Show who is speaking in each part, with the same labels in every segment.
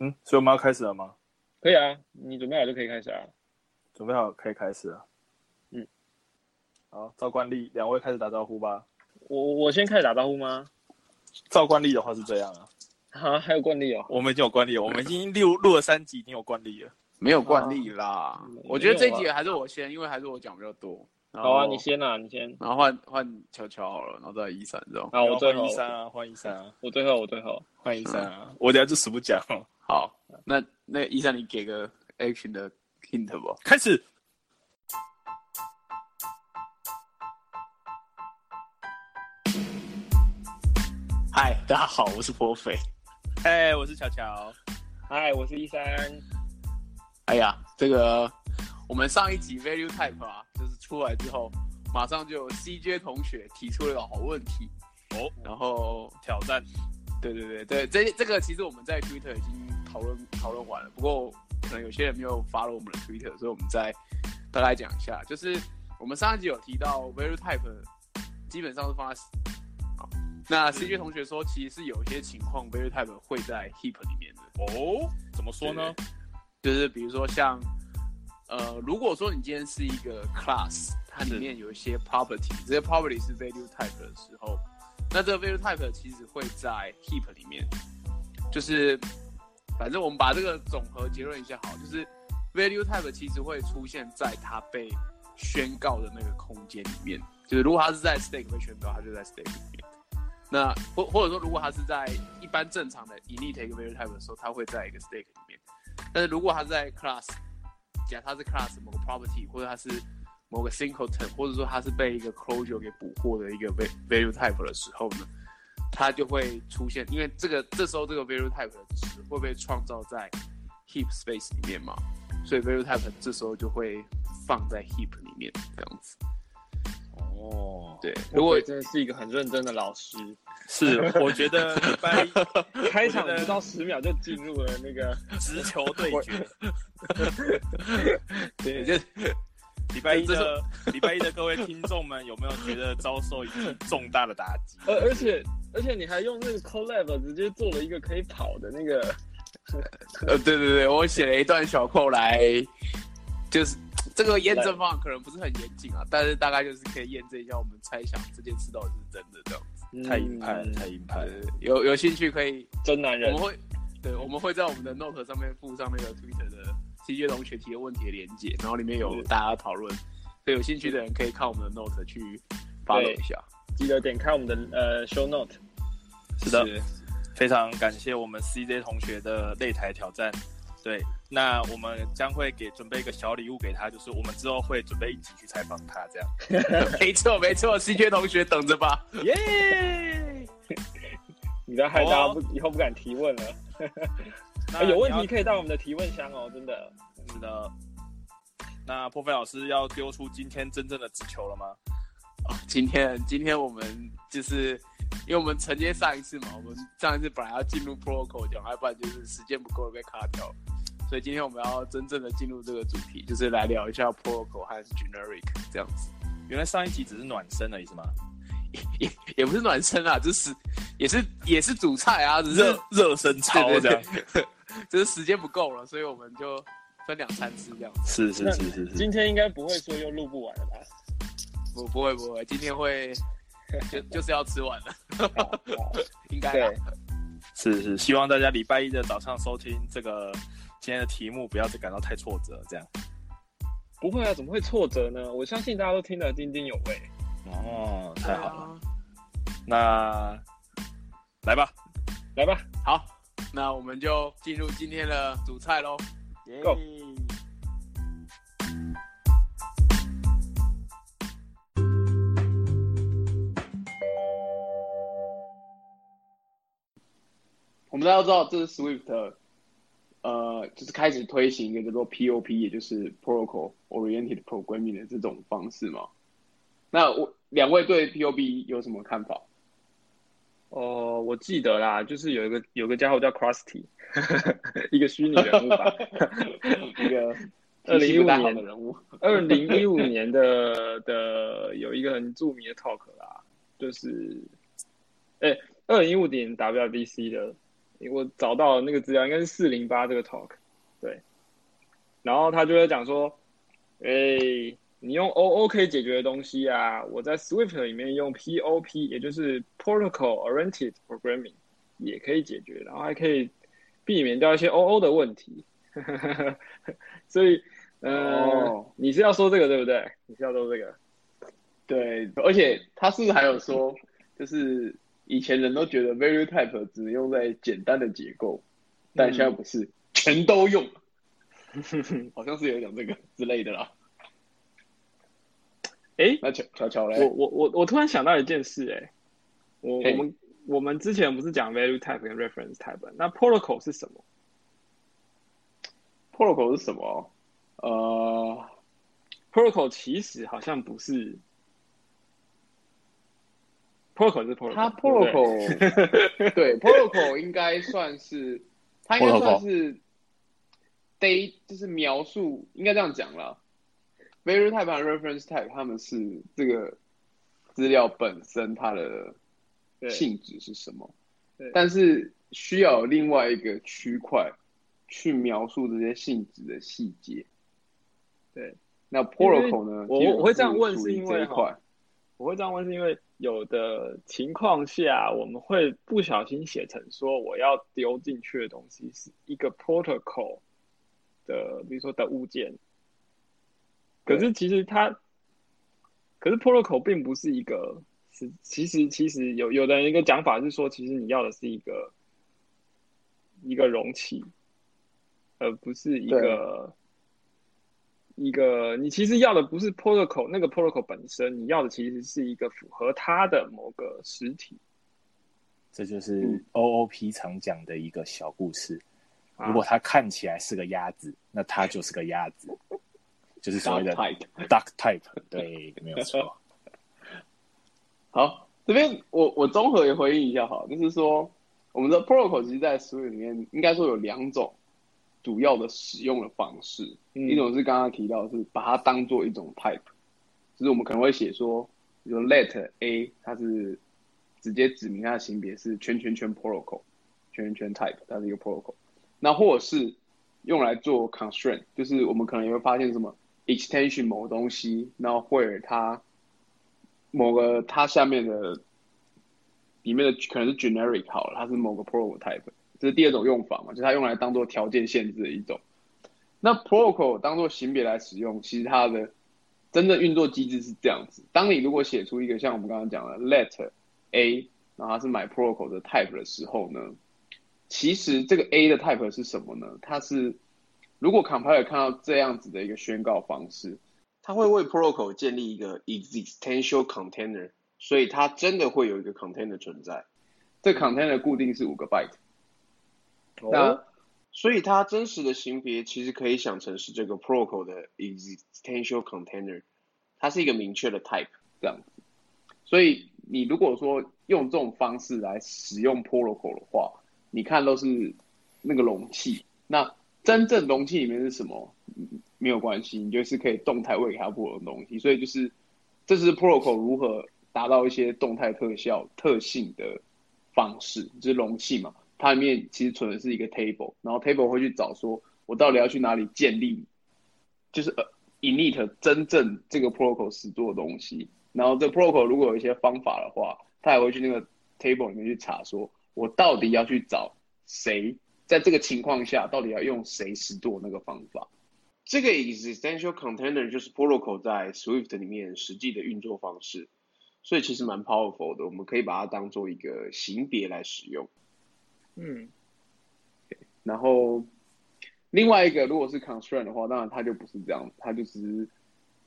Speaker 1: 嗯，所以我们要开始了吗？
Speaker 2: 可以啊，你准备好就可以开始啊。
Speaker 1: 准备好可以开始了。
Speaker 2: 嗯，
Speaker 1: 好，照惯例，两位开始打招呼吧。
Speaker 2: 我我先开始打招呼吗？
Speaker 1: 照惯例的话是这样啊，
Speaker 2: 啊，还有惯例哦。
Speaker 1: 我们已经有惯例了，我们已经录录了三集，已经有惯例了。
Speaker 3: 没有惯例啦。
Speaker 2: 嗯
Speaker 3: 我觉得这集还是我先，因为还是我讲比较多。
Speaker 2: 好啊，你，先啊，你先。
Speaker 3: 然后换换乔乔好了，然后再一三这种。
Speaker 2: 啊，我最后
Speaker 1: 一，三啊，换一三啊，
Speaker 2: 我最后，我最后。
Speaker 1: 换一三啊，我等下就死不讲哦。
Speaker 3: 好，那那医生你给个 action 的 hint 吧。
Speaker 1: 开始。
Speaker 3: 嗨，大家好，我是颇肥。
Speaker 1: 哎，我是乔乔。
Speaker 2: 嗨，我是医生。
Speaker 3: 哎呀，这个我们上一集 value type 啊，就是出来之后，马上就有 CJ 同学提出了个好问题，
Speaker 1: 哦，
Speaker 3: 然后
Speaker 1: 挑战。
Speaker 3: 对对对对，这这个其实我们在 Twitter 已经讨论讨论完了，不过可能有些人没有 follow 我们的 Twitter，所以我们再大概讲一下，就是我们上一集有提到 value type 基本上是放在好，那 CJ 同学说其实是有一些情况 value type 会在 heap 里面的，
Speaker 1: 哦，怎么说呢？
Speaker 3: 就是比如说像呃，如果说你今天是一个 class，它里面有一些 property，这些 property 是 value type 的时候，那这个 value type 其实会在 heap 里面，就是反正我们把这个总和结论一下好，就是 value type 其实会出现在它被宣告的那个空间里面，就是如果它是在 stake 被宣告，它就在 stake 里面。那或或者说，如果它是在一般正常的 init 一个 value type 的时候，它会在一个 stake 里面。但是如果它在 class，假它是 class 某个 property，或者它是某个 singleton，或者说它是被一个 closure 给捕获的一个 vvalue type 的时候呢，它就会出现，因为这个这时候这个 value type 的值会被创造在 heap space 里面嘛，所以 value type 这时候就会放在 heap 里面这样子。
Speaker 1: 哦，
Speaker 3: 对，
Speaker 2: 如
Speaker 3: 如果
Speaker 2: 果真的是一个很认真的老师，
Speaker 1: 是，我觉得礼拜一
Speaker 2: 开场不到十秒就进入了那个。
Speaker 1: 直球对决，
Speaker 3: 对，就
Speaker 1: 礼拜一的礼拜一的各位听众们，有没有觉得遭受一记重大的打击？
Speaker 2: 而而且而且你还用那个 collab 直接做了一个可以跑的那个，
Speaker 3: 呃，对对对，我写了一段小扣来，就是这个验证方法可能不是很严谨啊，但是大概就是可以验证一下我们猜想这件事到底是真的这样子。
Speaker 1: 太硬派了，
Speaker 2: 嗯
Speaker 1: 太硬派
Speaker 3: 呃
Speaker 1: 了。，
Speaker 3: 有有兴趣可以，
Speaker 2: 真男人
Speaker 3: 我们。会对，我们会在我们的 note 上面附上那个 Twitter 的 CJ 同学提的问题的连接，然后里面有大家讨论，所以有兴趣的人可以看我们的 note 去 follow 一下。
Speaker 2: 记得点开我们的呃 show note。
Speaker 1: 是的，非常感谢我们 CJ 同学的擂台挑战。对，那我们将会给准备一个小礼物给他，就是我们之后会准备一起去采访他，这样。
Speaker 3: 没错没错，CJ 同学等着吧。
Speaker 1: 耶！
Speaker 2: 你不要害大家不、
Speaker 1: 哦
Speaker 2: 以后不敢提问了。
Speaker 1: 那
Speaker 2: 哎有问题可以到我们的提问箱哦，真的。
Speaker 1: 是的。那破费老师要丢出今天真正的直球了吗？
Speaker 3: 哦，今天今天我们就是因为我们承接上一次嘛，我们上一次本来要进入 protocol 讲，要不然就是时间不够了被卡掉了，所以今天我们要真正的进入这个主题，就是来聊一下 protocol 和 generic 这样子，
Speaker 1: 原来上一集只是暖身的意思吗？
Speaker 3: 也 也不是暖身啊，就是也是也是主菜啊，只是
Speaker 1: 热热身操
Speaker 3: 对
Speaker 1: 这样。
Speaker 3: 对对，就是时间不够了，所以我们就分两三次这样子。
Speaker 1: 是是是是是。
Speaker 2: 今天应该不会说又录不完了吧？
Speaker 3: 不不会不会，今天会就 就是要吃完了，应该
Speaker 2: 对。
Speaker 1: 是是，希望大家礼拜一的早上收听这个今天的题目，不要再感到太挫折，这样。
Speaker 2: 不会啊，怎么会挫折呢？我相信大家都听得津津有味。
Speaker 1: 哦，太好了，
Speaker 3: 了。
Speaker 1: 那来吧
Speaker 2: 来吧，
Speaker 3: 好，那我们就进入今天的主菜喽。
Speaker 2: Go
Speaker 3: 我们大家都知道，这是 Swift，呃，就是开始推行一个叫做 POP，也就是 Protocol Oriented Programming 的这种方式嘛。那我两位对 POP 有什么看法？
Speaker 2: 哦，我记得啦，就是有一个有个家伙叫 Krusty，一个虚拟人物吧。
Speaker 3: 一个
Speaker 2: 2015
Speaker 3: 脾气不太好的人物。
Speaker 2: 二零一五年的的有一个很著名的 talk 啦，就是，哎，二零一五年 WDC 的我找到那个资料，应该是四零八这个 talk，对。然后他就会讲说，哎，你用 O O 可以解决的东西啊，我在 Swift 里面用 P O P，也就是 Protocol Oriented Programming 也可以解决，然后还可以避免掉一些 O O 的问题。所以，呃，你是要说这个对不对？你是要说这个？
Speaker 4: 对，而且他是不是还有说，就是以前人都觉得 Value Type 只能用在简单的结构，但现在不是，全都用。好像是有讲这个之类的啦。
Speaker 2: 哎，
Speaker 4: 那巧巧巧
Speaker 2: 嘞，我我我我突然想到一件事，哎，我我们我们之前不是讲 Value Type 跟 Reference Type，那 Protocol 是什么
Speaker 4: ？Protocol 是什么？呃
Speaker 2: ，Protocol 其实好像不是。Protocol 是 Protocol，
Speaker 4: 它 Protocol 对 Protocol 应该算是，它应该算是 Day 就是描述，应该这样讲了。Value Type 和 Reference Type 他们是这个资料本身它的性质是什么？但是需要另外一个区块去描述这些性质的细节。
Speaker 2: 对，
Speaker 4: 那 Protocol 呢？
Speaker 2: 我我会这样问是因为哈，我会这样问是因为。有的情况下，我们会不小心写成说我要丢进去的东西是一个 protocol 的，比如说的物件。可是其实它，可是 protocol 并不是一个，是其实其实有有的人一个讲法是说，其实你要的是一个一个容器，而不是一个。一个，你其实要的不是 protocol 那个 protocol 本身，你要的其实是一个符合它的某个实体。
Speaker 1: 这就是 OOP 常讲的一个小故事。如果它看起来是个鸭子，那它就是个鸭子，就是所谓的 duck type。对，没有错。
Speaker 4: 好，这边我我综合也回应一下哈，就是说我们的 protocol 其实，在书里面应该说有两种。主要的使用的方式，一种是刚刚提到是把它当做一种 type，就是我们可能会写说，比如 let a 它是直接指明它的性别是圈圈圈 protocol，圈圈圈 type 它是一个 protocol，那或者是用来做 constraint，就是我们可能也会发现什么 extension 某个东西，然后或者它某个它下面的里面的可能是 generic 好了，它是某个 protocol type。这是第二种用法嘛，就是它用来当做条件限制的一种。那 protocol 当做型别来使用，其实它的真正运作机制是这样子：当你如果写出一个像我们刚刚讲的 let a，然后它是买 protocol 的 type 的时候呢，其实这个 a 的 type 是什么呢？它是如果 compiler 看到这样子的一个宣告方式，它会为 protocol 建立一个 existential container，所以它真的会有一个 container 存在。这 container 固定是五个 byte。那所以它真实的型别其实可以想成是这个 protocol 的 existential container，它是一个明确的 type 这样子。所以你如果说用这种方式来使用 protocol 的话，你看都是那个容器。那真正容器里面是什么？没有关系，你就是可以动态喂给它不同的东西。所以就是这是 protocol 如何达到一些动态特效特性的方式，就是容器嘛。它里面其实存的是一个 table，然后 table 会去找说，我到底要去哪里建立，就是呃 init 真正这个 protocol 实做的东西。然后这 protocol 如果有一些方法的话，它也会去那个 table 里面去查，说我到底要去找谁，在这个情况下到底要用谁实做那个方法。这个 existential container 就是 protocol 在 Swift 里面实际的运作方式，所以其实蛮 powerful 的，我们可以把它当做一个型别来使用。
Speaker 2: 嗯，
Speaker 4: 然后另外一个如果是 constraint 的话，当然它就不是这样，它就是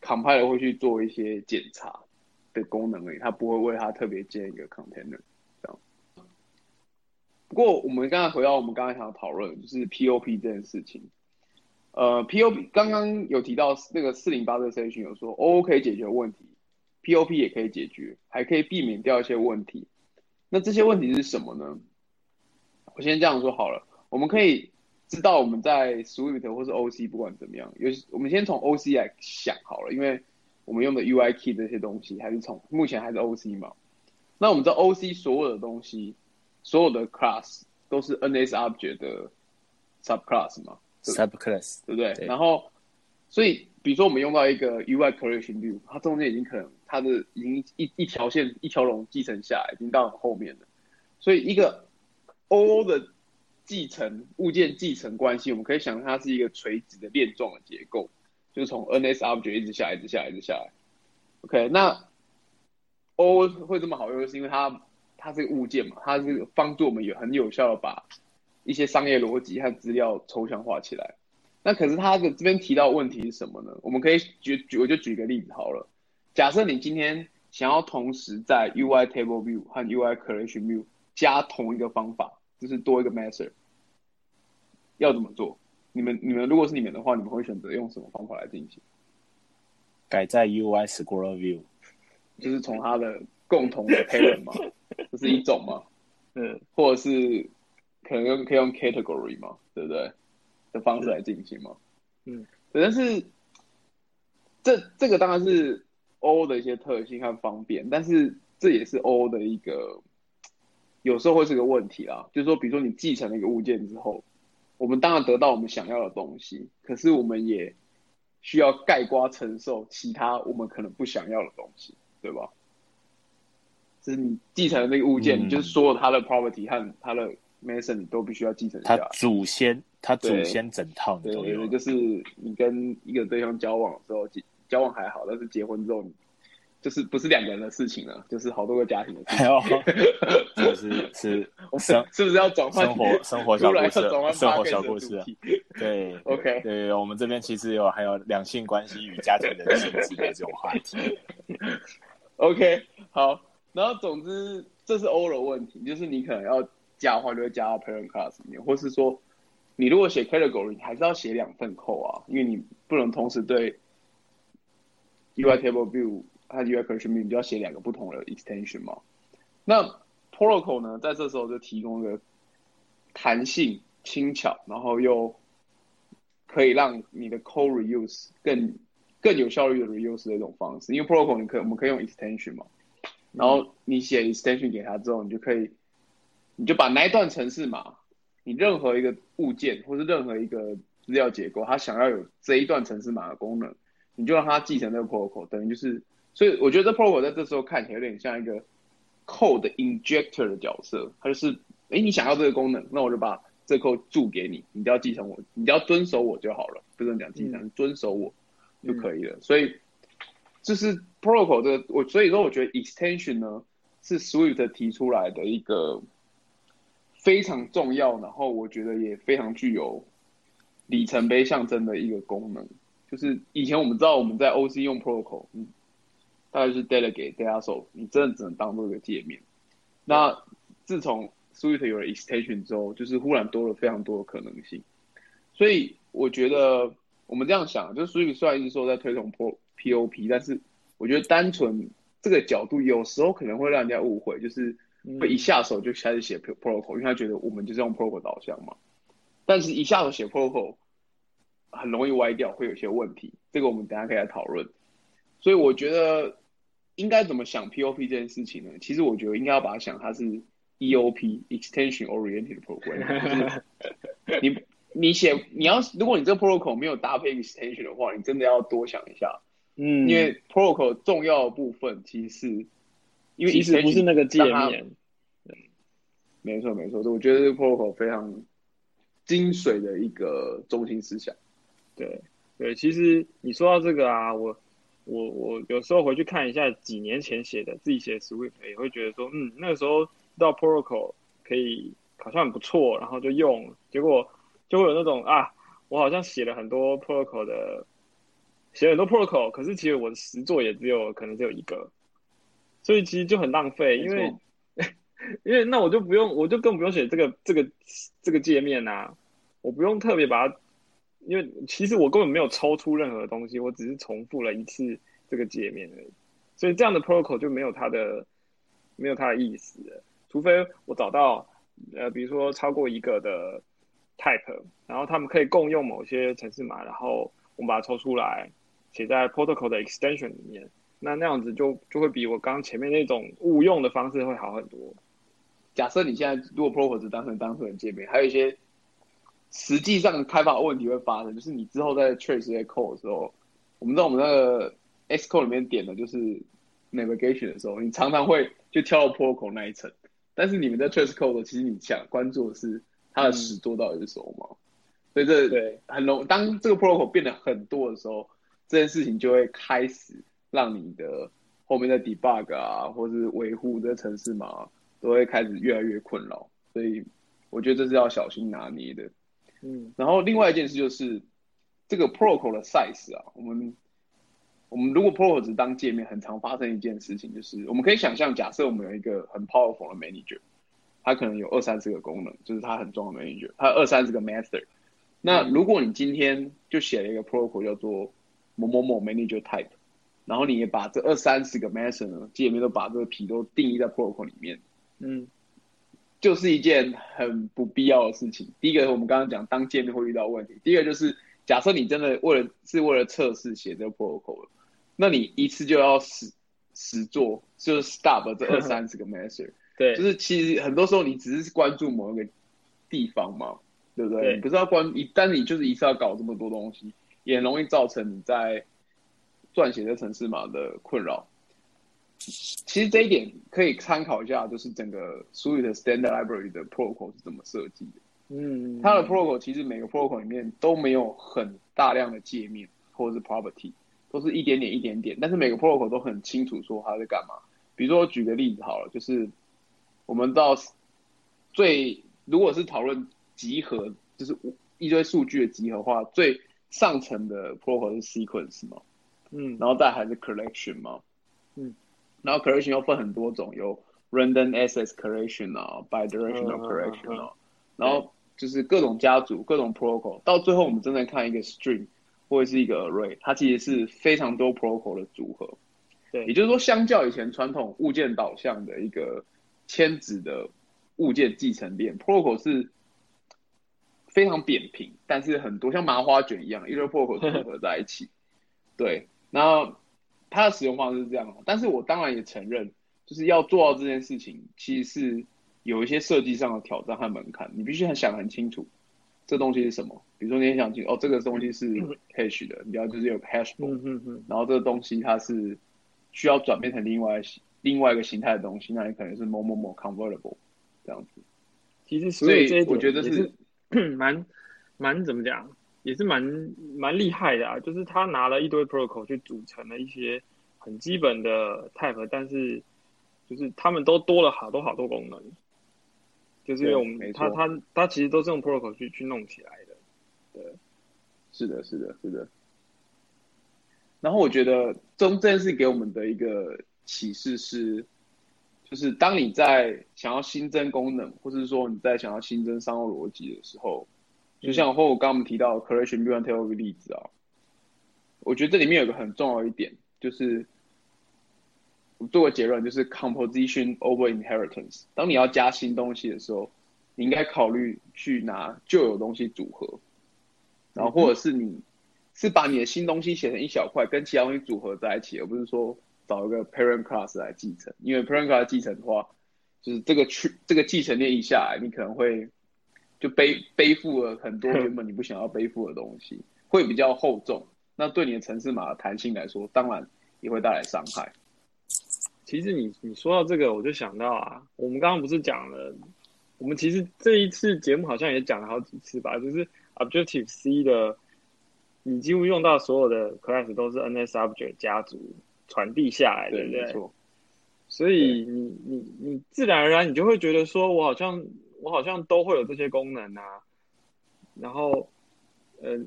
Speaker 4: compiler 会去做一些检查的功能而已，它不会为它特别建一个 container 这样。不过我们刚才回到我们刚才想要讨论，就是 POP 这件事情。呃，POP 刚刚有提到那个四零八的 session 有说 OO 可以解决问题，POP 也可以解决，还可以避免掉一些问题。那这些问题是什么呢？我先这样说好了，我们可以知道我们在 Swift 或是 OC 不管怎么样，有我们先从 OC 来想好了，因为我们用的 UI Key 这些东西还是从目前还是 OC 嘛。那我们知道 OC 所有的东西，所有的 class 都是 NS object 的 subclass 嘛
Speaker 1: ，subclass
Speaker 4: 对不对？然后，所以比如说我们用到一个 UI creation view，它中间已经可能它的已经一一条线一条龙继承下来，已经到后面了。所以一个 O 的继承物件继承关系，我们可以想它是一个垂直的链状的结构，就是从 NS object 一直下，一直下，一直下来。OK，那 O 会这么好用，是因为它它是个物件嘛，它是帮助我们有很有效的把一些商业逻辑和资料抽象化起来。那可是它的这边提到问题是什么呢？我们可以举举，我就举个例子好了。假设你今天想要同时在 UI Table View 和 UI Creation View 加同一个方法，就是多一个 Method，要怎么做？你们你们如果是你们的话，你们会选择用什么方法来进行？
Speaker 1: 改在 UI Scroll View，
Speaker 4: 就是从它的共同的 Parent 嘛，这是一种嘛？嗯，或者是可能用可以用 Category 嘛，对不对？的方式来进行嘛，嗯，但是这这个当然是 O 的一些特性和方便，但是这也是 O 的一个有时候会是个问题啦。就是说，比如说你继承了一个物件之后，我们当然得到我们想要的东西，可是我们也需要盖瓜承受其他我们可能不想要的东西，对吧？就是你继承的那个物件，就是所有它的 property 和它的 Mason 你都必须要继承下
Speaker 1: 来。祖先。他祖先整套
Speaker 4: 对对对，就是你跟一个对象交往的时候，交往还好，但是结婚之后，就是不是两个人的事情了，就是好多个家庭的事情。
Speaker 1: 就是是生
Speaker 4: 是不是要转换
Speaker 1: 生活生活小故事？生活小故事。对，
Speaker 4: OK，
Speaker 1: 对，我们这边其实有还有两性关系与家庭人性之类这种话题。
Speaker 4: OK，好，然后总之这是 O 的问题，就是你可能要加的话，就会加到 Parent Class 里面，或是说。你如果写 category，还是要写两份 code 啊，因为你不能同时对 UI table view 它 UI creation view 就要写两个不同的 extension 嘛。那 protocol 呢，在这时候就提供了弹性、轻巧，然后又可以让你的 code reuse 更更有效率的 reuse 的一种方式。因为 protocol 你可我们可以用 extension 嘛，然后你写 extension 给他之后，你就可以你就把那一段程式码。你任何一个物件，或是任何一个资料结构，它想要有这一段程式码的功能，你就让它继承这个 protocol，等于就是，所以我觉得 protocol 在这时候看起来有点像一个 code injector 的角色，它就是，哎，你想要这个功能，那我就把这 code 注给你，你只要继承我，你只要遵守我就好了，不能讲继承，遵守我就可以了。所以，这是 protocol 这个，我所以说我觉得 extension 呢是 Swift 提出来的一个。非常重要，然后我觉得也非常具有里程碑象征的一个功能，就是以前我们知道我们在 OC 用 Protocol，嗯，大概是 Delegate、Data s o 你真的只能当做一个界面。那自从 Swift 有了 Extension 之后，就是忽然多了非常多的可能性。所以我觉得我们这样想，就是 Swift 虽然一直说在推崇 Pro POP，但是我觉得单纯这个角度有时候可能会让人家误会，就是。会一下手就开始写 protocol，因为他觉得我们就是用 protocol 导向嘛。但是一下手写 protocol 很容易歪掉，会有些问题。这个我们等下可以来讨论。所以我觉得应该怎么想 POP 这件事情呢？其实我觉得应该要把它想它是 EOP（Extension Oriented Program）。你你写你要如果你这个 protocol 没有搭配 extension 的话，你真的要多想一下。嗯，因为 protocol 重要的部分其实是。因为
Speaker 2: 其实不是那个界面，
Speaker 4: 没错没错，我觉得这个 protocol 非常精髓的一个中心思想。
Speaker 2: 对对，其实你说到这个啊，我我我有时候回去看一下几年前写的自己写的 Swift，也会觉得说，嗯，那个时候到 protocol 可以好像很不错，然后就用，结果就会有那种啊，我好像写了很多 protocol 的，写很多 protocol，可是其实我的实作也只有可能只有一个。所以其实就很浪费，因为 因为那我就不用，我就更不用写这个这个这个界面呐，我不用特别把它，因为其实我根本没有抽出任何东西，我只是重复了一次这个界面而已。所以这样的 protocol 就没有它的没有它的意思，除非我找到呃，比如说超过一个的 type，然后他们可以共用某些程式码，然后我们把它抽出来写在 protocol 的 extension 里面。那那样子就就会比我刚前面那种误用的方式会好很多。
Speaker 4: 假设你现在如果 protocol 只当成单纯的界面，还有一些实际上开发问题会发生，就是你之后在 trace 这些 code 的时候，我们在我们那个 Xcode 里面点的就是 navigation 的时候，你常常会就跳到 protocol 那一层，但是你们在 trace code 其实你想关注的是它的始作到底是什么嘛？所以这
Speaker 2: 对
Speaker 4: 很容当这个 protocol 变得很多的时候，这件事情就会开始让你的后面的 debug 啊，或是维护这城市码都会开始越来越困扰。所以我觉得这是要小心拿捏的。
Speaker 2: 嗯，
Speaker 4: 然后另外一件事就是这个 protocol 的 size 啊，我们我们如果 protocol 只当界面，很常发生一件事情，就是我们可以想象，假设我们有一个很 powerful 的 manager，它可能有二三十个功能，就是它很重要的 manager，它有二三十个 master。那如果你今天就写了一个 protocol 叫做某某某 manager type，然后你也把这二三十个 master 呢界面都把这个皮都定义在 protocol 里面，
Speaker 2: 嗯，
Speaker 4: 就是一件很不必要的事情。第一个，我们刚刚讲当界面会遇到问题；第二个就是，假设你真的为了是为了测试写这个 protocol，那你一次就要实实做，就是 stop 这二三十个 master。
Speaker 2: 对，
Speaker 4: 就是其实很多时候你只是关注某一个地方嘛，对不对？
Speaker 2: 对
Speaker 4: 你不是要关一，但你就是一次要搞这么多东西，也很容易造成你在撰写这城市码的困扰。其实这一点可以参考一下，就是整个 Swift 的 Standard Library 的 protocol 是怎么设计的。
Speaker 2: 嗯，
Speaker 4: 它的 protocol 其实每个 protocol 里面都没有很大量的界面或者是 property，都是一点点一点点，但是每个 protocol 都很清楚说它在干嘛。比如说我举个例子好了，就是我们到最如果是讨论集合，就是一堆数据的集合化，最上层的 protocol 是 sequence 嘛，
Speaker 2: 嗯，
Speaker 4: 然后再还是 collection 嘛，
Speaker 2: 嗯，
Speaker 4: 然后 correction 又分很多种，有 random access correction 啊，bidirectional
Speaker 2: 嗯嗯嗯
Speaker 4: collection
Speaker 2: 嗯
Speaker 4: 啊，然后就是各种家族、各种 protocol，到最后我们真的看一个 string 或者是一个 array，它其实是非常多 protocol 的组合。
Speaker 2: 对
Speaker 4: 也就是说，相较以前传统物件导向的一个迁址的物件继承链，protocol 是非常扁平，但是很多像麻花卷一样，一堆 protocol 组合在一起。对，然后它的使用方式是这样，但是我当然也承认，就是要做到这件事情，其实是有一些设计上的挑战和门槛，你必须很想很清楚这东西是什么。比如说你也想清，哦，这个东西是 hash 的，你要就是有个 hash 然后这个东西它是需要转变成另外另外一个形态的东西，那你可能是某某某 convertible 这样子。
Speaker 2: 其实
Speaker 4: 所以我觉得是
Speaker 2: 蛮蛮怎么讲，也是蛮蛮厉害的啊。就是他拿了一堆 protocol 去组成了一些很基本的 type，但是就是他们都多了好多好多功能，就是因为我们他他他其实都是用 protocol 去去弄起来的。
Speaker 4: 对是的，是的，是的。然后我觉得中这件事给我们的一个启示是，就是当你在想要新增功能，或是说你在想要新增商务逻辑的时候，就像或我刚刚我们提到 correction b e y o n tail 的例子啊，我觉得这里面有个很重要一点，就是我做个结论，就是 composition over inheritance。当你要加新东西的时候，你应该考虑去拿旧有东西组合，然后或者是你是把你的新东西写成一小块，跟其他东西组合在一起，而不是说找一个 parent class 来继承。因为 parent class 继承的话，就是这个去这个继承链一下来，你可能会就背背负了很多 原本你不想要背负的东西，会比较厚重。那对你的城市码的弹性来说，当然也会带来伤害。
Speaker 2: 其实你你说到这个，我就想到啊，我们刚刚不是讲了，我们其实这一次节目好像也讲了好几次吧，就是 Objective C 的，你几乎用到所有的 class 都是 NS Object 家族传递下来的，对不对？
Speaker 4: 没错。
Speaker 2: 所以你你你自然而然你就会觉得说，我好像我好像都会有这些功能啊，然后，呃，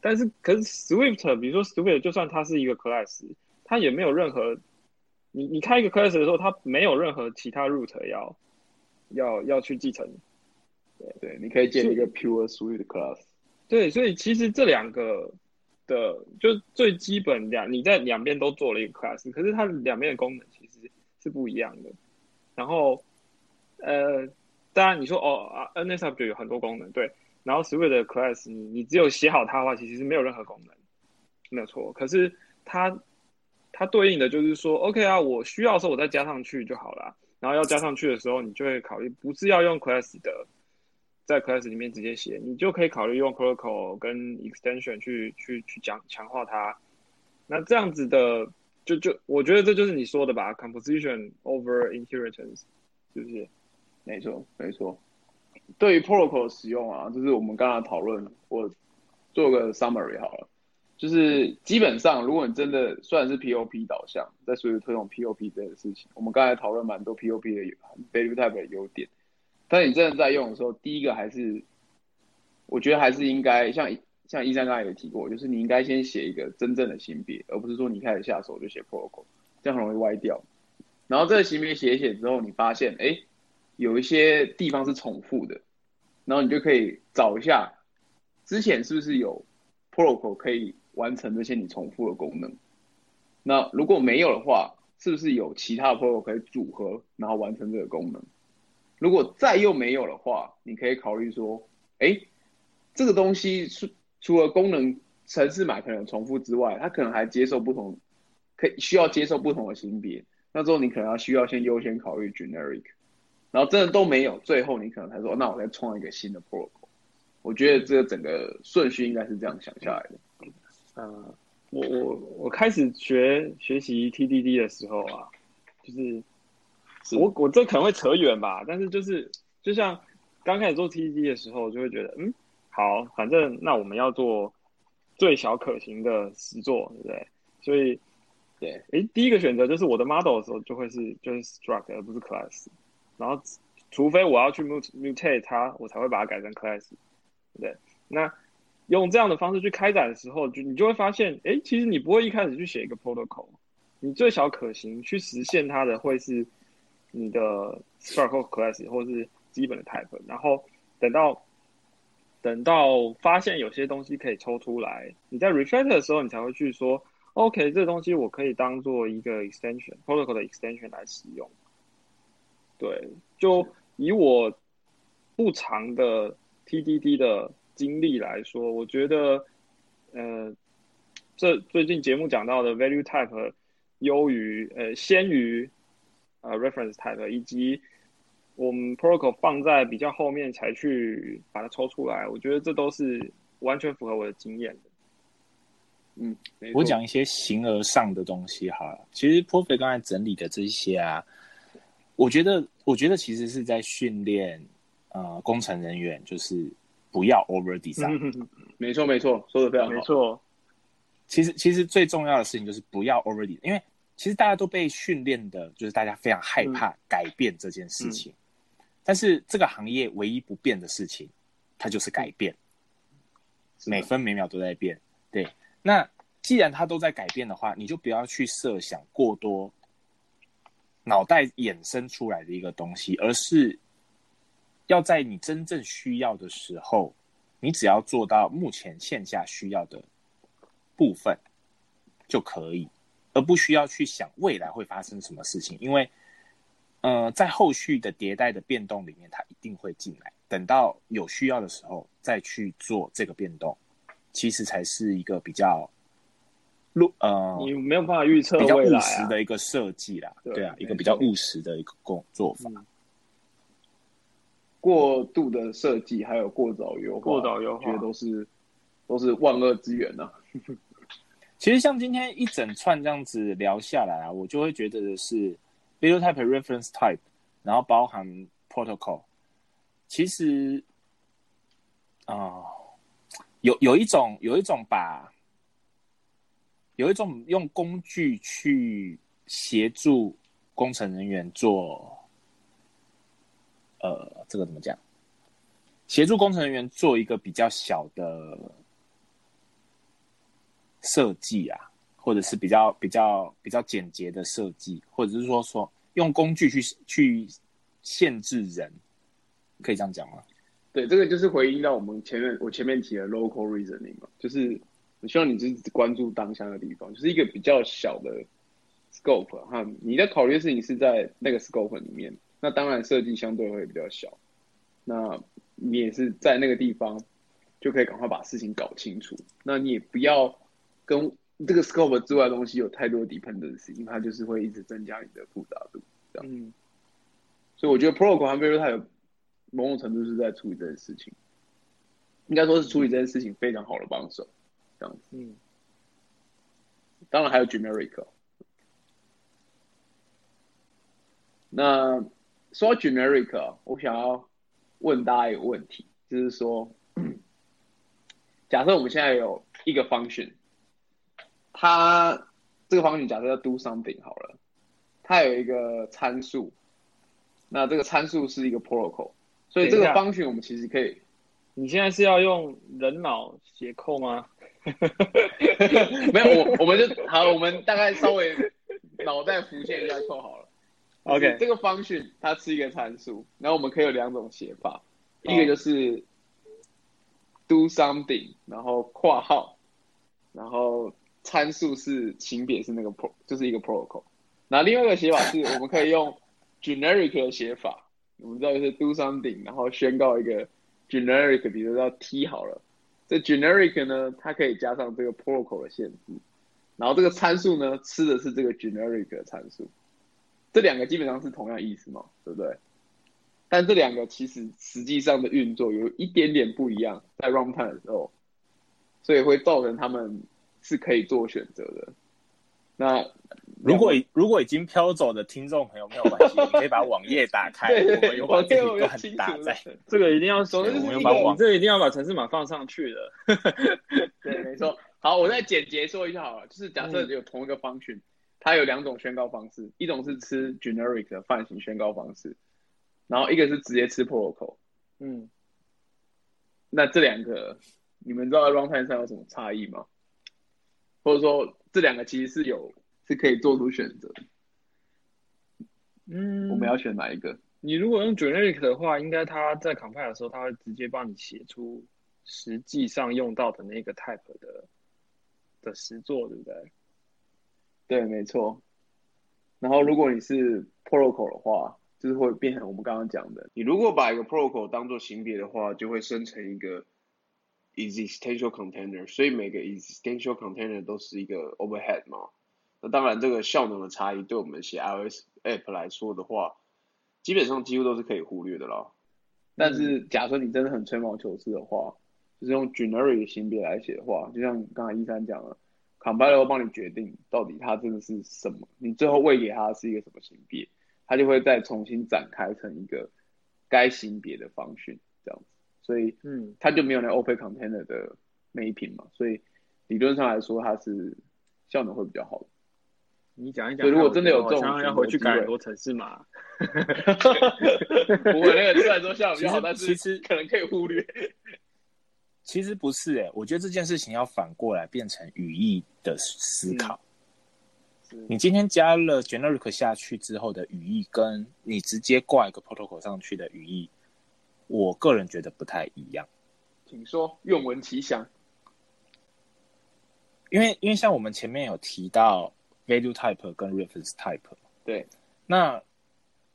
Speaker 2: 但是可是 Swift，比如说 Swift，就算它是一个 class，它也没有任何，你你开一个 class 的时候，它没有任何其他 root 要要要去继承。
Speaker 4: 对对，你可以建立一个 pure Swift class。
Speaker 2: 对，所以其实这两个的就最基本两，你在两边都做了一个 class，可是它两边的功能其实是不一样的。然后，呃，当然你说哦啊，NS Object 有很多功能，对。然后 Swift 的 class，你你只有写好它的话，其实是没有任何功能，没有错。可是它它对应的就是说，OK 啊，我需要的时候我再加上去就好了。然后要加上去的时候，你就会考虑不是要用 class 的，在 class 里面直接写，你就可以考虑用 protocol 跟 extension 去去去讲强化它。那这样子的，就就我觉得这就是你说的吧，composition over inheritance，是不是？
Speaker 4: 没错，没错。对于 protocol 使用啊，就是我们刚刚讨论，我做个 summary 好了。就是基本上，如果你真的虽然是 POP 导向，在所有推动 POP 这个事情，我们刚才讨论蛮多 POP 的 value type 的优点，但你真的在用的时候，第一个还是，我觉得还是应该像像一三刚才也提过，就是你应该先写一个真正的型别，而不是说你开始下手就写 protocol，这样很容易歪掉。然后这个型别写一写之后，你发现哎，有一些地方是重复的，然后你就可以找一下之前是不是有 protocol 可以。完成这些你重复的功能，那如果没有的话，是不是有其他的 protocol 可以组合，然后完成这个功能？如果再又没有的话，你可以考虑说，哎，这个东西除除了功能程式码可能重复之外，它可能还接受不同，可以需要接受不同的型别。那之后你可能要需要先优先考虑 generic，然后真的都没有，最后你可能才说，那我再创一个新的 protocol。我觉得这个整个顺序应该是这样想下来的。
Speaker 2: 呃，我我我开始学学习 TDD 的时候啊，就是我我这可能会扯远吧，但是就是就像刚开始做 TDD 的时候，就会觉得嗯，好，反正那我们要做最小可行的实作，对不对？所以对，哎，第一个选择就是我的 model 的时候就会是就是 struct 而不是 class，然后除非我要去 mutate 它，我才会把它改成 class，对不对？那用这样的方式去开展的时候，就你就会发现，哎，其实你不会一开始去写一个 protocol，你最小可行去实现它的会是你的 struct class 或是基本的 type，然后等到等到发现有些东西可以抽出来，你在 refactor 的时候，你才会去说，OK，这东西我可以当做一个 extension protocol 的 extension 来使用。对，就以我不长的 TDD 的。经历来说，我觉得，呃，这最近节目讲到的 value type 优于呃先于呃 reference type，以及我们 protocol 放在比较后面才去把它抽出来，我觉得这都是完全符合我的经验的。
Speaker 4: 嗯，
Speaker 1: 我讲一些形而上的东西哈，其实 p r o f e 刚才整理的这些啊，我觉得，我觉得其实是在训练呃工程人员，就是。不要 over design，
Speaker 4: 没错没错，说的非常
Speaker 2: 好。没错，
Speaker 1: 其实其实最重要的事情就是不要 over design，因为其实大家都被训练的，就是大家非常害怕改变这件事情。但是这个行业唯一不变的事情，它就是改变，每分每秒都在变。对，那既然它都在改变的话，你就不要去设想过多脑袋衍生出来的一个东西，而是。要在你真正需要的时候，你只要做到目前线下需要的部分就可以，而不需要去想未来会发生什么事情。因为，呃，在后续的迭代的变动里面，它一定会进来。等到有需要的时候再去做这个变动，其实才是一个比较路呃，
Speaker 2: 你没有办法预测
Speaker 1: 比较务实的一个设计啦。对啊，一个比较务实的一个工作法。
Speaker 4: 过度的设计还有过早优化，
Speaker 2: 过早优
Speaker 4: 化，觉得都是都是万恶之源呐。
Speaker 1: 其实像今天一整串这样子聊下来啊，我就会觉得的是 video type reference type，然后包含 protocol，其实啊，有有一种有一种把有一种用工具去协助工程人员做。呃，这个怎么讲？协助工程人员做一个比较小的设计啊，或者是比较比较比较简洁的设计，或者是说说用工具去去限制人，可以这样讲吗？
Speaker 4: 对，这个就是回应到我们前面我前面提的 local reasoning 嘛，就是我希望你只关注当下的地方，就是一个比较小的 scope 哈，你在考虑的事情是在那个 scope 里面。那当然，设计相对会比较小。那你也是在那个地方，就可以赶快把事情搞清楚。那你也不要跟这个 scope 之外的东西有太多 dependency，因为它就是会一直增加你的复杂度。这样。
Speaker 2: 嗯，
Speaker 4: 所以我觉得 protocol 和 value type 某种程度是在处理这件事情，应该说是处理这件事情非常好的帮手，这样子。
Speaker 2: 嗯，
Speaker 4: 当然还有 generic。那说到 generic，我想要问大家一个问题，就是说，假设我们现在有一个 function，它这个 function 假设要 do something 好了，它有一个参数，那这个参数是一个 protocol，所以这个 function 我们其实可以，
Speaker 2: 你现在是要用人脑写扣吗？
Speaker 4: 没有，我我们就好，我们大概稍微脑袋浮现一下就好了。
Speaker 2: OK，
Speaker 4: 这个 function 它是一个参数，然后我们可以有两种写法，一个就是 do something，然后括号，然后参数是请别是那个 pro，就是一个 protocol。那另外一个写法是我们可以用 generic 的写法，我们知道就是 do something，然后宣告一个 generic，比如说 T 好了，这 generic 呢，它可以加上这个 protocol 的限制，然后这个参数呢，吃的是这个 generic 的参数。这两个基本上是同样意思嘛，对不对？但这两个其实实际上的运作有一点点不一样，在 runtime 的时候，所以会造成他们是可以做选择的。那
Speaker 1: 如果如果已经飘走的听众朋友没有关系，你可以把网页打开，我们有把这个段打在。
Speaker 2: 这个一定要说，
Speaker 4: 我
Speaker 2: 们把网，这个一定要把城市码放上去的。
Speaker 4: 对，没错。好，我再简洁说一下好了，就是假设有同一个方群。它有两种宣告方式，一种是吃 generic 的泛型宣告方式，然后一个是直接吃 protocol。嗯，那这两个你们知道 runtime 上有什么差异吗？或者说这两个其实是有是可以做出选择？嗯，我们要选哪一个？
Speaker 2: 你如果用 generic 的话，应该它在 compile 的时候，它会直接帮你写出实际上用到的那个 type 的的实作，对不对？
Speaker 4: 对，没错。然后，如果你是 protocol 的话，就是会变成我们刚刚讲的。你如果把一个 protocol 当做型别的话，就会生成一个 existential container。所以每个 existential container 都是一个 overhead 嘛。那当然，这个效能的差异，对我们写 iOS app 来说的话，基本上几乎都是可以忽略的啦。但是，假设你真的很吹毛求疵的话，就是用 generic 型别来写的话，就像刚才一三讲了。Compiler 会帮你决定到底它真的是什么，你最后喂给它是一个什么型别，它就会再重新展开成一个该型别的方讯这样子，所以嗯，它就没有那 Open Container 的 mapping 嘛，所以理论上来说它是效能会比较好的。
Speaker 2: 你讲一讲，
Speaker 4: 如果真的有这种，
Speaker 2: 要回去改很多城市码。
Speaker 4: 不会，那个虽然说效果比较好，但是
Speaker 1: 其实
Speaker 4: 可能可以忽略。
Speaker 1: 其实不是诶，我觉得这件事情要反过来变成语义的思考。你今天加了 generic 下去之后的语义，跟你直接挂一个 protocol 上去的语义，我个人觉得不太一样。
Speaker 4: 请说，愿闻其详。
Speaker 1: 因为因为像我们前面有提到 value type 跟 reference type，
Speaker 4: 对，
Speaker 1: 那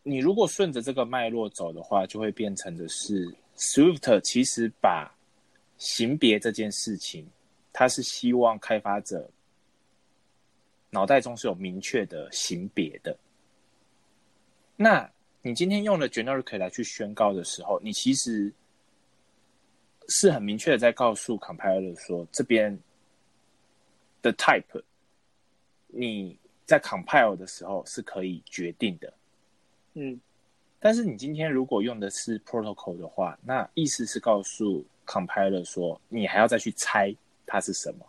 Speaker 1: 你如果顺着这个脉络走的话，就会变成的是 Swift 其实把型别这件事情，它是希望开发者脑袋中是有明确的型别的。那你今天用了 generic 来去宣告的时候，你其实是很明确的在告诉 compiler 说，这边的 type 你在 compile 的时候是可以决定的。嗯，但是你今天如果用的是 protocol 的话，那意思是告诉 compiler 说，你还要再去猜它是什么？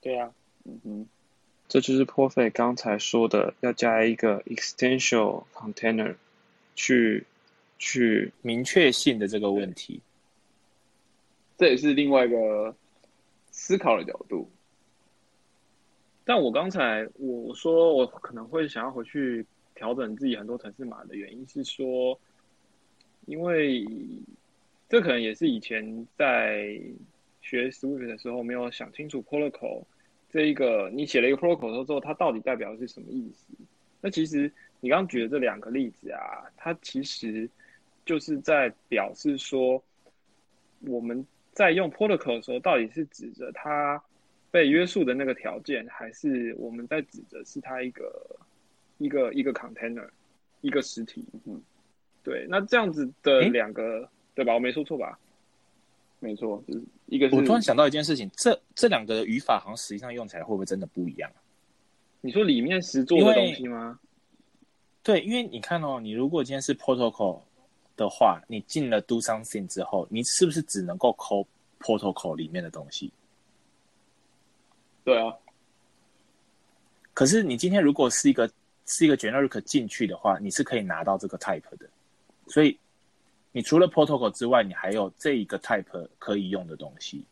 Speaker 2: 对啊，嗯哼，这就是 Perfect 刚才说的，要加一个 extension container 去去
Speaker 1: 明确性的这个问题。
Speaker 4: 这也是另外一个思考的角度。
Speaker 2: 但我刚才我说我可能会想要回去调整自己很多城市码的原因是说，因为。这可能也是以前在学 Swift 的时候没有想清楚 protocol 这一个，你写了一个 protocol 之后，它到底代表的是什么意思？那其实你刚刚举的这两个例子啊，它其实就是在表示说，我们在用 protocol 的时候，到底是指着它被约束的那个条件，还是我们在指的是它一个一个一个 container 一个实体？嗯，对，那这样子的两个，对吧？我没说错吧？
Speaker 4: 没错，就是一个。
Speaker 1: 我突然想到一件事情，这这两个语法好像实际上用起来会不会真的不一样？
Speaker 2: 你说里面实做的东西吗？
Speaker 1: 对，因为你看哦，你如果今天是 protocol 的话，你进了 do something 之后，你是不是只能够 call protocol 里面的东西？
Speaker 4: 对啊。
Speaker 1: 可是你今天如果是一个是一个 generic 进去的话，你是可以拿到这个 type 的。所以你除了 protocol 之外，你还有这一个 type 可以用的东西，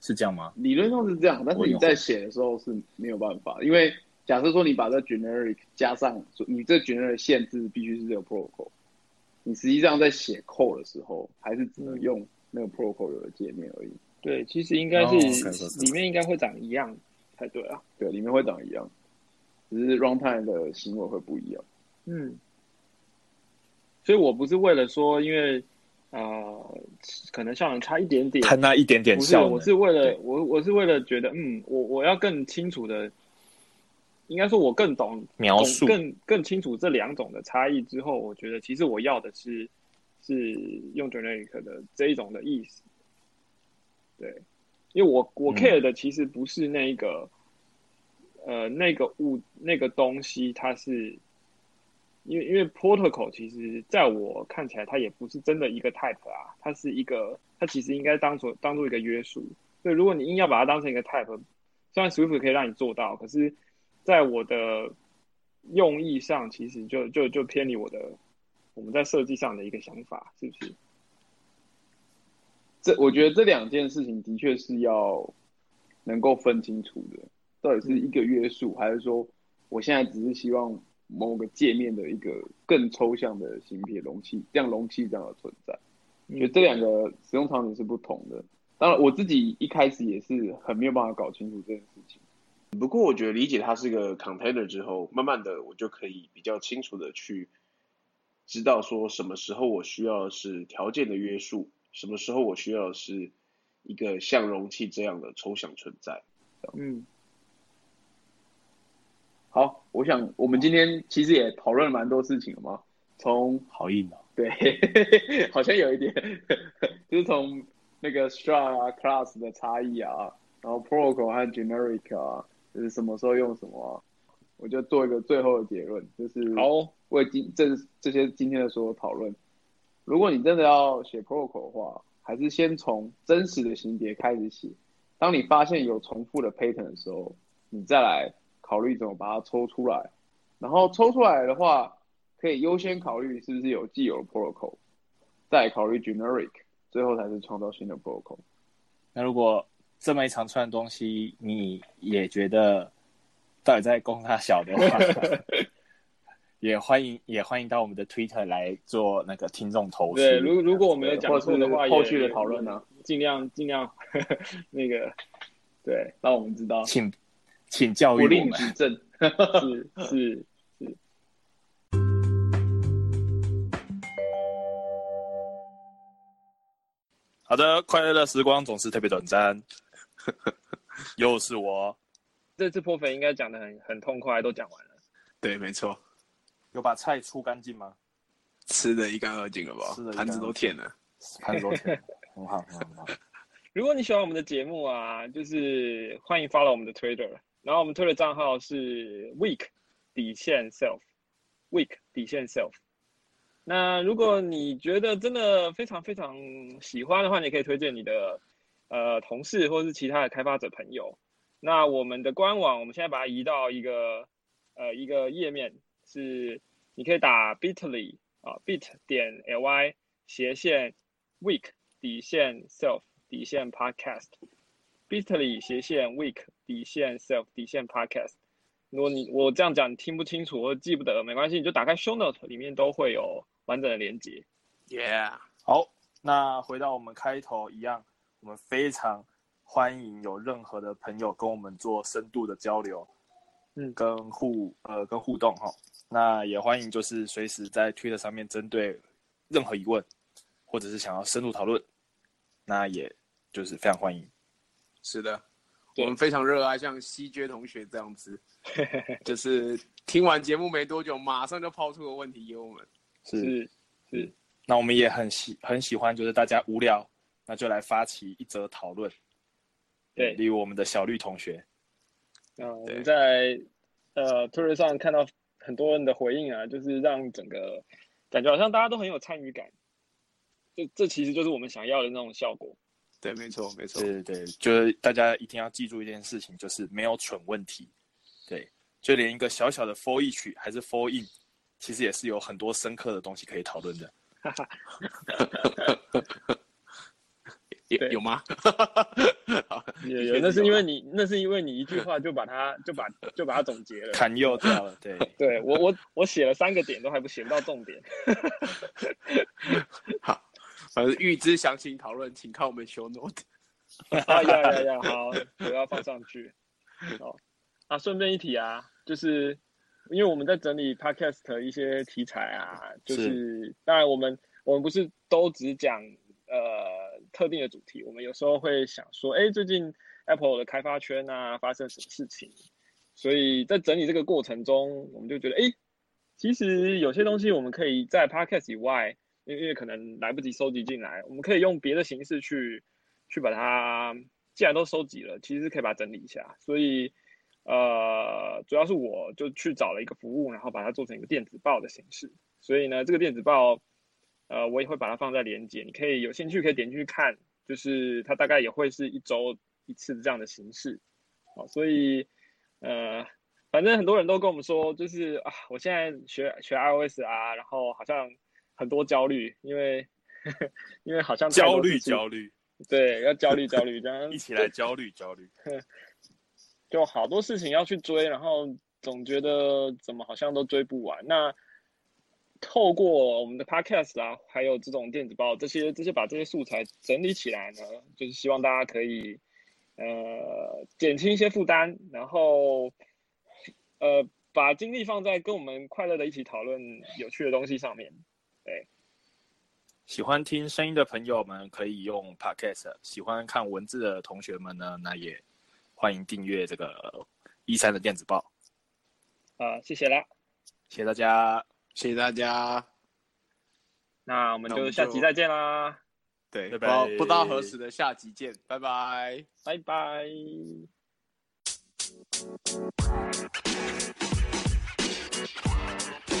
Speaker 1: 是这样吗？
Speaker 4: 理论上是这样，但是你在写的时候是没有办法，因为。假设说你把这 generic 加上，你这 generic 限制必须是这个 protocol，你实际上在写 code 的时候，还是只能用那个 protocol 的界面而已。
Speaker 2: 对，其实应该是里面应该会长一样才对啊。
Speaker 4: 对，里面会长一样，只是 runtime 的行为会不一样。
Speaker 2: 嗯，所以我不是为了说，因为呃，可能效能差一点点，
Speaker 1: 看那一点点效
Speaker 2: 能，我是为了我我是为了觉得，嗯，我我要更清楚的。应该说，我更懂
Speaker 1: 描述，
Speaker 2: 更更清楚这两种的差异之后，我觉得其实我要的是是用 generic 的这一种的意思。对，因为我我 care 的其实不是那个呃那个物那个东西，它是因为因为 protocol 其实在我看起来，它也不是真的一个 type 啊，它是一个它其实应该当做当做一个约束。所以如果你硬要把它当成一个 type，虽然 Swift 可以让你做到，可是在我的用意上，其实就就就偏离我的我们在设计上的一个想法，是不是？
Speaker 4: 这我觉得这两件事情的确是要能够分清楚的，到底是一个约束，还是说我现在只是希望某个界面的一个更抽象的形体容器，这样容器这样的存在，我觉得这两个使用场景是不同的。当然，我自己一开始也是很没有办法搞清楚这件事情。
Speaker 5: 不过我觉得理解它是个 container 之后，慢慢的我就可以比较清楚的去知道说什么时候我需要是条件的约束，什么时候我需要是一个像容器这样的抽象存在。
Speaker 2: 嗯，
Speaker 4: 好，我想我们今天其实也讨论了蛮多事情了嘛，从
Speaker 1: 好硬哦，
Speaker 4: 对，好像有一点，就是从那个 str 啊 class 的差异啊，然后 protocol 和 generic 啊。就是什么时候用什么，我就做一个最后的结论，就是
Speaker 2: 好
Speaker 4: 为今这这些今天的所有讨论，如果你真的要写 protocol 的话，还是先从真实的型别开始写。当你发现有重复的 pattern 的时候，你再来考虑怎么把它抽出来。然后抽出来的话，可以优先考虑是不是有既有的 protocol，再考虑 generic，最后才是创造新的 protocol。
Speaker 1: 那如果这么一长串东西，你也觉得到底在供他小的话，也欢迎也欢迎到我们的 Twitter 来做那个听众投诉。
Speaker 2: 对，如如果我没有讲错的话，
Speaker 4: 后续的讨论呢，
Speaker 2: 尽量尽量那个对，让我们知道，
Speaker 1: 请请教育我
Speaker 4: 们，指正，
Speaker 2: 是是。
Speaker 6: 是好的，快乐的时光总是特别短暂。又是我，
Speaker 2: 这次破费应该讲的很很痛快，都讲完了。
Speaker 3: 对，没错。
Speaker 6: 有把菜出干净吗？
Speaker 3: 吃的一干二净了吧？盘子都舔了，
Speaker 6: 盘子都舔，很好，很好。
Speaker 2: 如果你喜欢我们的节目啊，就是欢迎 follow 我们的 Twitter，然后我们 Twitter 账号是 week 底线 self，week 底线 self。那如果你觉得真的非常非常喜欢的话，你可以推荐你的。呃，同事或者是其他的开发者朋友，那我们的官网，我们现在把它移到一个呃一个页面，是你可以打 bitly 啊 bit 点 ly 斜线 week 底线 self 底线 podcast，bitly 斜线 week 底线 self 底线 podcast。如果你我这样讲你听不清楚或记不得，没关系，你就打开 show note 里面都会有完整的连接。
Speaker 3: Yeah，
Speaker 6: 好，那回到我们开头一样。我们非常欢迎有任何的朋友跟我们做深度的交流，嗯，跟互呃跟互动哈。那也欢迎就是随时在推特上面针对任何疑问，或者是想要深入讨论，那也就是非常欢迎。
Speaker 3: 是的，我们非常热爱像西娟同学这样子，就是听完节目没多久，马上就抛出个问题给我们。
Speaker 6: 是，
Speaker 2: 是，
Speaker 1: 那我们也很喜很喜欢，就是大家无聊，那就来发起一则讨论。
Speaker 2: 对，
Speaker 1: 例如我们的小绿同学，
Speaker 2: 嗯，我们在呃推特上看到很多人的回应啊，就是让整个感觉好像大家都很有参与感。这这其实就是我们想要的那种效果。
Speaker 3: 对，没错，没错。
Speaker 1: 对对对，就是大家一定要记住一件事情，就是没有蠢问题。对，就连一个小小的 for each 还是 for in，其实也是有很多深刻的东西可以讨论的。
Speaker 3: 有有吗？
Speaker 2: 有有，那是因为你，那是因为你一句话就把它就把就把它总结了，
Speaker 1: 砍又掉了。对，
Speaker 2: 对我我我写了三个点都还不写到重点。
Speaker 3: 好。反正预知详情讨论，请看我们 show note。
Speaker 2: 啊呀呀呀，好，我要放上去。好，啊，顺便一提啊，就是因为我们在整理 podcast 一些题材啊，就是当然我们我们不是都只讲呃特定的主题，我们有时候会想说，哎，最近 Apple 的开发圈啊发生什么事情？所以在整理这个过程中，我们就觉得，哎，其实有些东西我们可以在 podcast 以外。因因为可能来不及收集进来，我们可以用别的形式去去把它，既然都收集了，其实可以把它整理一下。所以，呃，主要是我就去找了一个服务，然后把它做成一个电子报的形式。所以呢，这个电子报，呃，我也会把它放在连接，你可以有兴趣可以点进去看。就是它大概也会是一周一次这样的形式。好，所以呃，反正很多人都跟我们说，就是啊，我现在学学 iOS 啊，然后好像。很多焦虑，因为 因为好像
Speaker 1: 焦虑焦虑，
Speaker 2: 对，要焦虑焦虑这样
Speaker 1: 一起来焦虑焦虑，
Speaker 2: 就好多事情要去追，然后总觉得怎么好像都追不完。那透过我们的 podcast 啊，还有这种电子报，这些这些把这些素材整理起来呢，就是希望大家可以呃减轻一些负担，然后呃把精力放在跟我们快乐的一起讨论有趣的东西上面。对，
Speaker 1: 喜欢听声音的朋友们可以用 Podcast，喜欢看文字的同学们呢，那也欢迎订阅这个一三的电子报。
Speaker 2: 啊，谢谢啦，
Speaker 1: 谢谢大家，
Speaker 3: 谢谢大家，
Speaker 2: 那我们就下集再见啦。
Speaker 3: 对，不知道不知道何时的下集见，拜拜，
Speaker 2: 拜拜。You